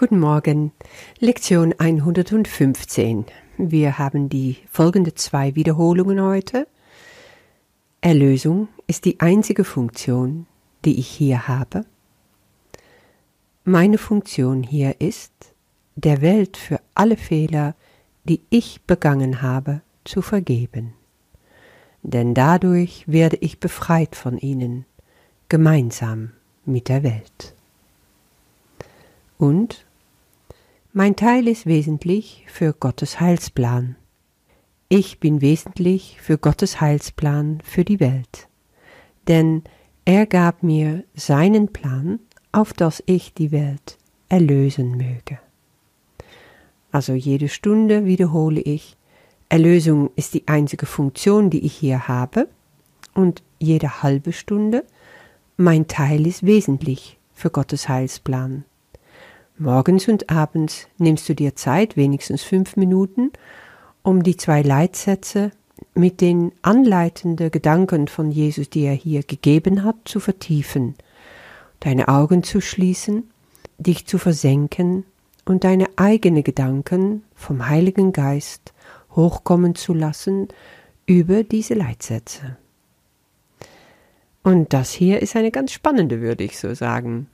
Guten Morgen. Lektion 115. Wir haben die folgende zwei Wiederholungen heute. Erlösung ist die einzige Funktion, die ich hier habe. Meine Funktion hier ist, der Welt für alle Fehler, die ich begangen habe, zu vergeben. Denn dadurch werde ich befreit von ihnen, gemeinsam mit der Welt. Und mein Teil ist wesentlich für Gottes Heilsplan. Ich bin wesentlich für Gottes Heilsplan für die Welt. Denn er gab mir seinen Plan, auf dass ich die Welt erlösen möge. Also jede Stunde wiederhole ich, Erlösung ist die einzige Funktion, die ich hier habe, und jede halbe Stunde, mein Teil ist wesentlich für Gottes Heilsplan. Morgens und abends nimmst du dir Zeit, wenigstens fünf Minuten, um die zwei Leitsätze mit den anleitenden Gedanken von Jesus, die er hier gegeben hat, zu vertiefen, deine Augen zu schließen, dich zu versenken und deine eigenen Gedanken vom Heiligen Geist hochkommen zu lassen über diese Leitsätze. Und das hier ist eine ganz spannende, würde ich so sagen.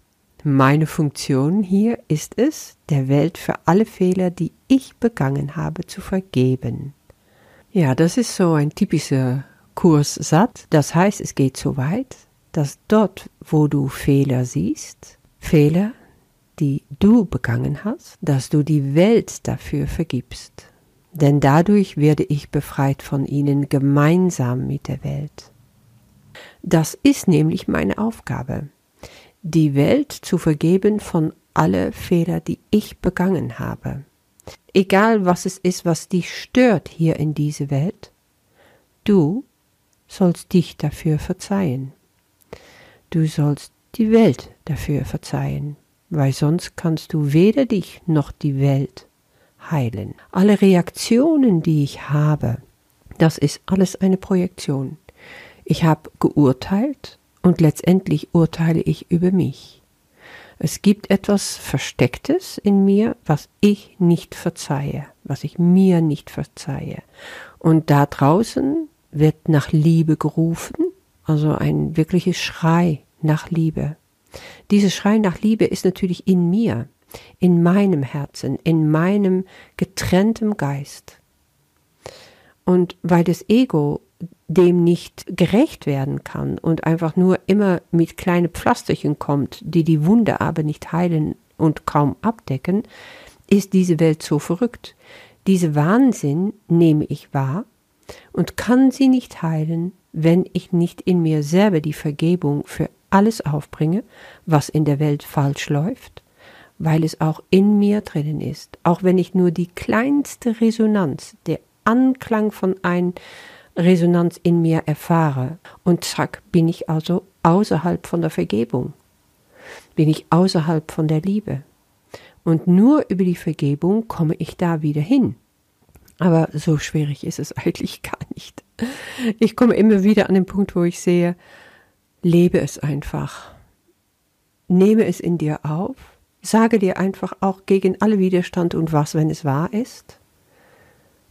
Meine Funktion hier ist es, der Welt für alle Fehler, die ich begangen habe, zu vergeben. Ja, das ist so ein typischer Kurssatz. Das heißt, es geht so weit, dass dort, wo du Fehler siehst, Fehler, die du begangen hast, dass du die Welt dafür vergibst. Denn dadurch werde ich befreit von ihnen gemeinsam mit der Welt. Das ist nämlich meine Aufgabe die Welt zu vergeben von alle Fehler, die ich begangen habe. Egal was es ist, was dich stört hier in dieser Welt, du sollst dich dafür verzeihen. Du sollst die Welt dafür verzeihen, weil sonst kannst du weder dich noch die Welt heilen. Alle Reaktionen, die ich habe, das ist alles eine Projektion. Ich habe geurteilt, und letztendlich urteile ich über mich. Es gibt etwas Verstecktes in mir, was ich nicht verzeihe, was ich mir nicht verzeihe. Und da draußen wird nach Liebe gerufen, also ein wirkliches Schrei nach Liebe. Dieses Schrei nach Liebe ist natürlich in mir, in meinem Herzen, in meinem getrennten Geist. Und weil das Ego dem nicht gerecht werden kann und einfach nur immer mit kleinen Pflasterchen kommt, die die Wunde aber nicht heilen und kaum abdecken, ist diese Welt so verrückt. Diese Wahnsinn nehme ich wahr und kann sie nicht heilen, wenn ich nicht in mir selber die Vergebung für alles aufbringe, was in der Welt falsch läuft, weil es auch in mir drinnen ist, auch wenn ich nur die kleinste Resonanz, der Anklang von ein Resonanz in mir erfahre. Und zack, bin ich also außerhalb von der Vergebung. Bin ich außerhalb von der Liebe. Und nur über die Vergebung komme ich da wieder hin. Aber so schwierig ist es eigentlich gar nicht. Ich komme immer wieder an den Punkt, wo ich sehe, lebe es einfach. Nehme es in dir auf. Sage dir einfach auch gegen alle Widerstand und was, wenn es wahr ist.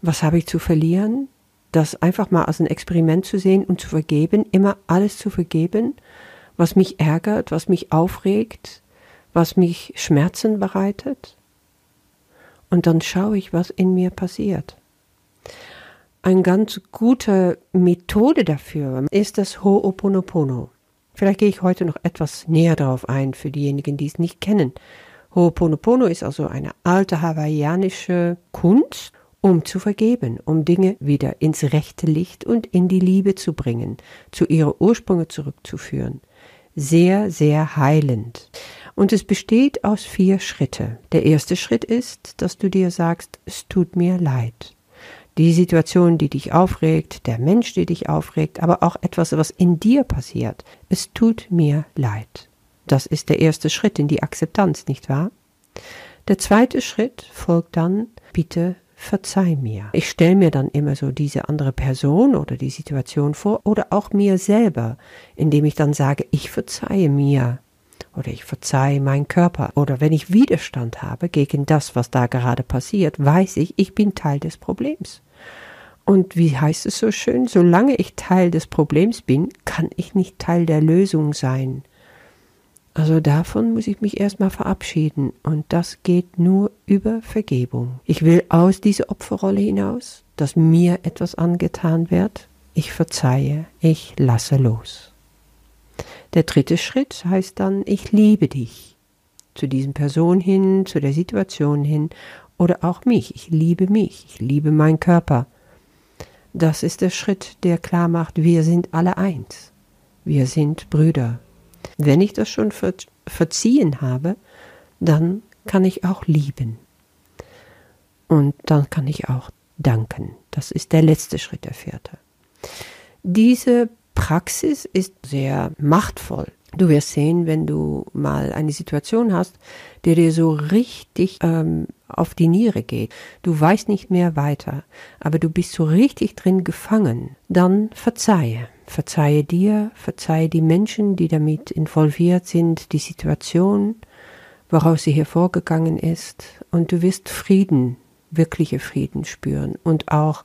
Was habe ich zu verlieren? Das einfach mal als ein Experiment zu sehen und zu vergeben, immer alles zu vergeben, was mich ärgert, was mich aufregt, was mich Schmerzen bereitet. Und dann schaue ich, was in mir passiert. Eine ganz gute Methode dafür ist das Ho'oponopono. Vielleicht gehe ich heute noch etwas näher darauf ein für diejenigen, die es nicht kennen. Ho'oponopono ist also eine alte hawaiianische Kunst um zu vergeben, um Dinge wieder ins rechte Licht und in die Liebe zu bringen, zu ihrer Ursprünge zurückzuführen. Sehr, sehr heilend. Und es besteht aus vier Schritte. Der erste Schritt ist, dass du dir sagst, es tut mir leid. Die Situation, die dich aufregt, der Mensch, der dich aufregt, aber auch etwas, was in dir passiert. Es tut mir leid. Das ist der erste Schritt in die Akzeptanz, nicht wahr? Der zweite Schritt folgt dann, bitte verzeih mir. Ich stelle mir dann immer so diese andere Person oder die Situation vor oder auch mir selber, indem ich dann sage, ich verzeihe mir. oder ich verzeihe meinen Körper oder wenn ich Widerstand habe gegen das, was da gerade passiert, weiß ich, ich bin Teil des Problems. Und wie heißt es so schön, solange ich Teil des Problems bin, kann ich nicht Teil der Lösung sein. Also davon muss ich mich erstmal verabschieden und das geht nur über Vergebung. Ich will aus dieser Opferrolle hinaus, dass mir etwas angetan wird. Ich verzeihe, ich lasse los. Der dritte Schritt heißt dann, ich liebe dich. Zu diesem Person hin, zu der Situation hin oder auch mich. Ich liebe mich, ich liebe meinen Körper. Das ist der Schritt, der klar macht, wir sind alle eins. Wir sind Brüder, wenn ich das schon ver verziehen habe, dann kann ich auch lieben. Und dann kann ich auch danken. Das ist der letzte Schritt, der vierte. Diese Praxis ist sehr machtvoll. Du wirst sehen, wenn du mal eine Situation hast, die dir so richtig ähm, auf die Niere geht. Du weißt nicht mehr weiter, aber du bist so richtig drin gefangen. Dann verzeihe. Verzeihe dir, verzeihe die Menschen, die damit involviert sind, die Situation, woraus sie hervorgegangen ist, und du wirst Frieden, wirkliche Frieden spüren und auch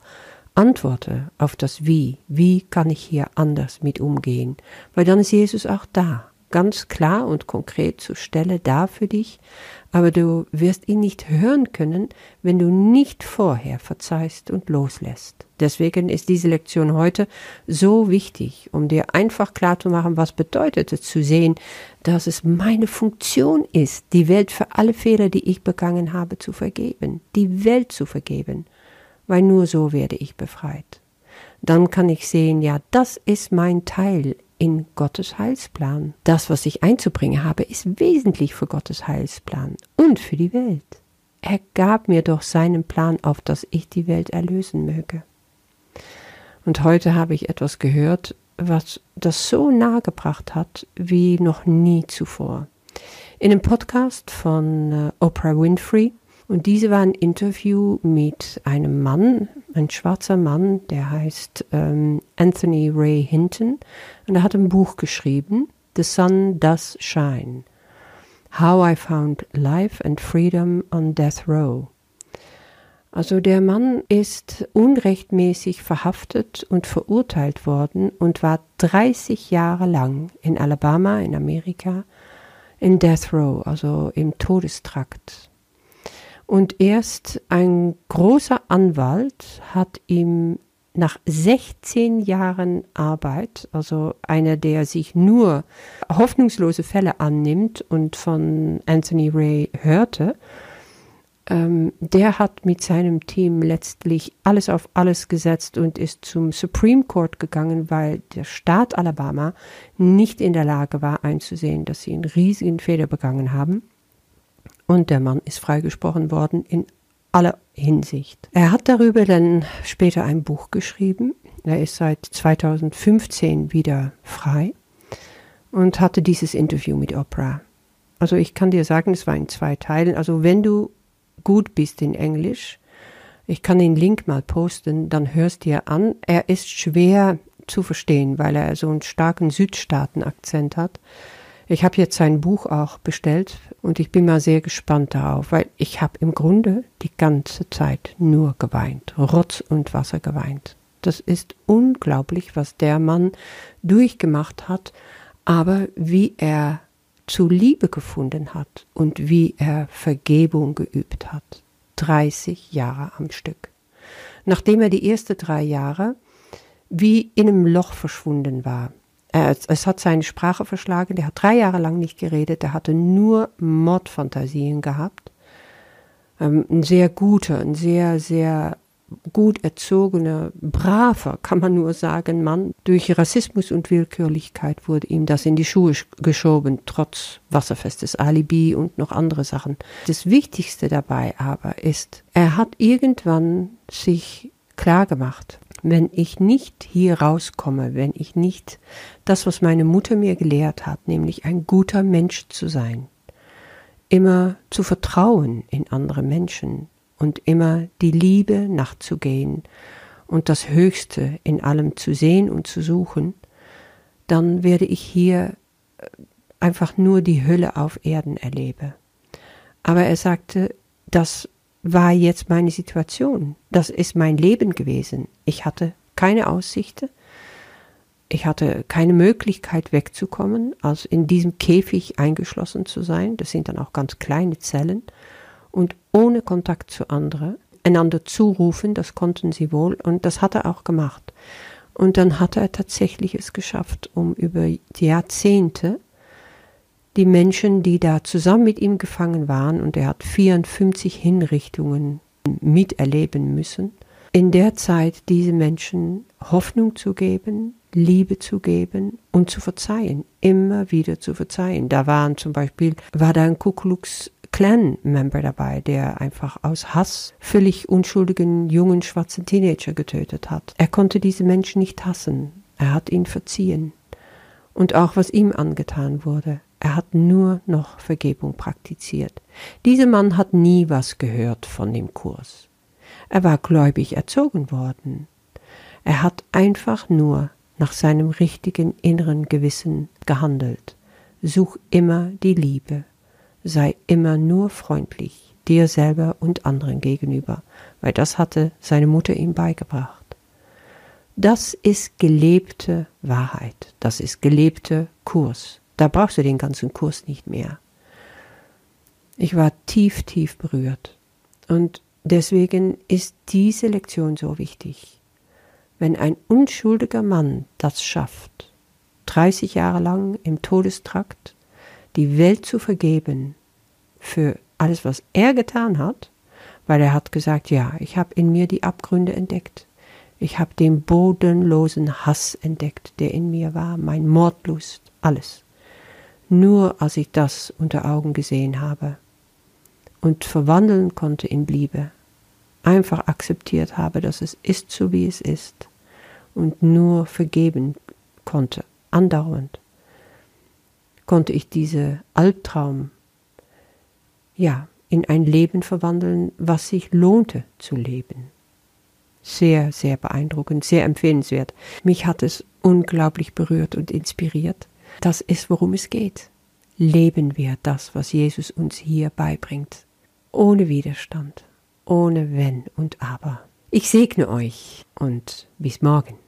Antworte auf das Wie. Wie kann ich hier anders mit umgehen? Weil dann ist Jesus auch da ganz klar und konkret zur Stelle da für dich, aber du wirst ihn nicht hören können, wenn du nicht vorher verzeihst und loslässt. Deswegen ist diese Lektion heute so wichtig, um dir einfach klar zu machen, was bedeutet es zu sehen, dass es meine Funktion ist, die Welt für alle Fehler, die ich begangen habe, zu vergeben, die Welt zu vergeben, weil nur so werde ich befreit. Dann kann ich sehen, ja, das ist mein Teil in Gottes Heilsplan. Das, was ich einzubringen habe, ist wesentlich für Gottes Heilsplan und für die Welt. Er gab mir doch seinen Plan auf, dass ich die Welt erlösen möge. Und heute habe ich etwas gehört, was das so nahe gebracht hat wie noch nie zuvor. In einem Podcast von äh, Oprah Winfrey und diese war ein Interview mit einem Mann, ein schwarzer Mann, der heißt ähm, Anthony Ray Hinton. Und er hat ein Buch geschrieben, The Sun Does Shine. How I Found Life and Freedom on Death Row. Also der Mann ist unrechtmäßig verhaftet und verurteilt worden und war 30 Jahre lang in Alabama in Amerika in Death Row, also im Todestrakt. Und erst ein großer Anwalt hat ihm nach 16 Jahren Arbeit, also einer, der sich nur hoffnungslose Fälle annimmt und von Anthony Ray hörte, ähm, der hat mit seinem Team letztlich alles auf alles gesetzt und ist zum Supreme Court gegangen, weil der Staat Alabama nicht in der Lage war einzusehen, dass sie einen riesigen Fehler begangen haben. Und der Mann ist freigesprochen worden in aller Hinsicht. Er hat darüber dann später ein Buch geschrieben. Er ist seit 2015 wieder frei und hatte dieses Interview mit Oprah. Also ich kann dir sagen, es war in zwei Teilen. Also wenn du gut bist in Englisch, ich kann den Link mal posten, dann hörst dir an. Er ist schwer zu verstehen, weil er so einen starken Südstaaten-Akzent hat. Ich habe jetzt sein Buch auch bestellt und ich bin mal sehr gespannt darauf, weil ich habe im Grunde die ganze Zeit nur geweint, Rotz und Wasser geweint. Das ist unglaublich, was der Mann durchgemacht hat, aber wie er zu Liebe gefunden hat und wie er Vergebung geübt hat. 30 Jahre am Stück. Nachdem er die ersten drei Jahre wie in einem Loch verschwunden war, es hat seine Sprache verschlagen, der hat drei Jahre lang nicht geredet, der hatte nur Mordfantasien gehabt. Ähm, ein sehr guter, ein sehr, sehr gut erzogener, braver, kann man nur sagen, Mann. Durch Rassismus und Willkürlichkeit wurde ihm das in die Schuhe geschoben, trotz wasserfestes Alibi und noch andere Sachen. Das Wichtigste dabei aber ist, er hat irgendwann sich klar gemacht, wenn ich nicht hier rauskomme, wenn ich nicht das, was meine Mutter mir gelehrt hat, nämlich ein guter Mensch zu sein, immer zu vertrauen in andere Menschen und immer die Liebe nachzugehen und das Höchste in allem zu sehen und zu suchen, dann werde ich hier äh, einfach nur die Hülle auf Erden erlebe. Aber er sagte, das war jetzt meine Situation. Das ist mein Leben gewesen. Ich hatte keine Aussichten. Ich hatte keine Möglichkeit wegzukommen, also in diesem Käfig eingeschlossen zu sein. Das sind dann auch ganz kleine Zellen. Und ohne Kontakt zu anderen, einander zurufen, das konnten sie wohl. Und das hat er auch gemacht. Und dann hat er tatsächlich es geschafft, um über Jahrzehnte die Menschen, die da zusammen mit ihm gefangen waren, und er hat 54 Hinrichtungen miterleben müssen, in der Zeit diese Menschen Hoffnung zu geben, Liebe zu geben und zu verzeihen, immer wieder zu verzeihen. Da waren zum Beispiel, war da ein Ku Klux Clan-Member dabei, der einfach aus Hass völlig unschuldigen jungen schwarzen Teenager getötet hat. Er konnte diese Menschen nicht hassen, er hat ihn verziehen. Und auch was ihm angetan wurde, er hat nur noch Vergebung praktiziert. Dieser Mann hat nie was gehört von dem Kurs. Er war gläubig erzogen worden. Er hat einfach nur nach seinem richtigen inneren Gewissen gehandelt. Such immer die Liebe. Sei immer nur freundlich, dir selber und anderen gegenüber, weil das hatte seine Mutter ihm beigebracht. Das ist gelebte Wahrheit, das ist gelebte Kurs. Da brauchst du den ganzen Kurs nicht mehr. Ich war tief, tief berührt. Und deswegen ist diese Lektion so wichtig. Wenn ein unschuldiger Mann das schafft, 30 Jahre lang im Todestrakt die Welt zu vergeben für alles, was er getan hat, weil er hat gesagt, ja, ich habe in mir die Abgründe entdeckt. Ich habe den bodenlosen Hass entdeckt, der in mir war, mein Mordlust, alles nur als ich das unter Augen gesehen habe und verwandeln konnte in Liebe, einfach akzeptiert habe, dass es ist so wie es ist und nur vergeben konnte, andauernd, konnte ich diese Albtraum, ja, in ein Leben verwandeln, was sich lohnte zu leben. Sehr, sehr beeindruckend, sehr empfehlenswert. Mich hat es unglaublich berührt und inspiriert. Das ist, worum es geht. Leben wir das, was Jesus uns hier beibringt. Ohne Widerstand, ohne Wenn und Aber. Ich segne euch und bis morgen.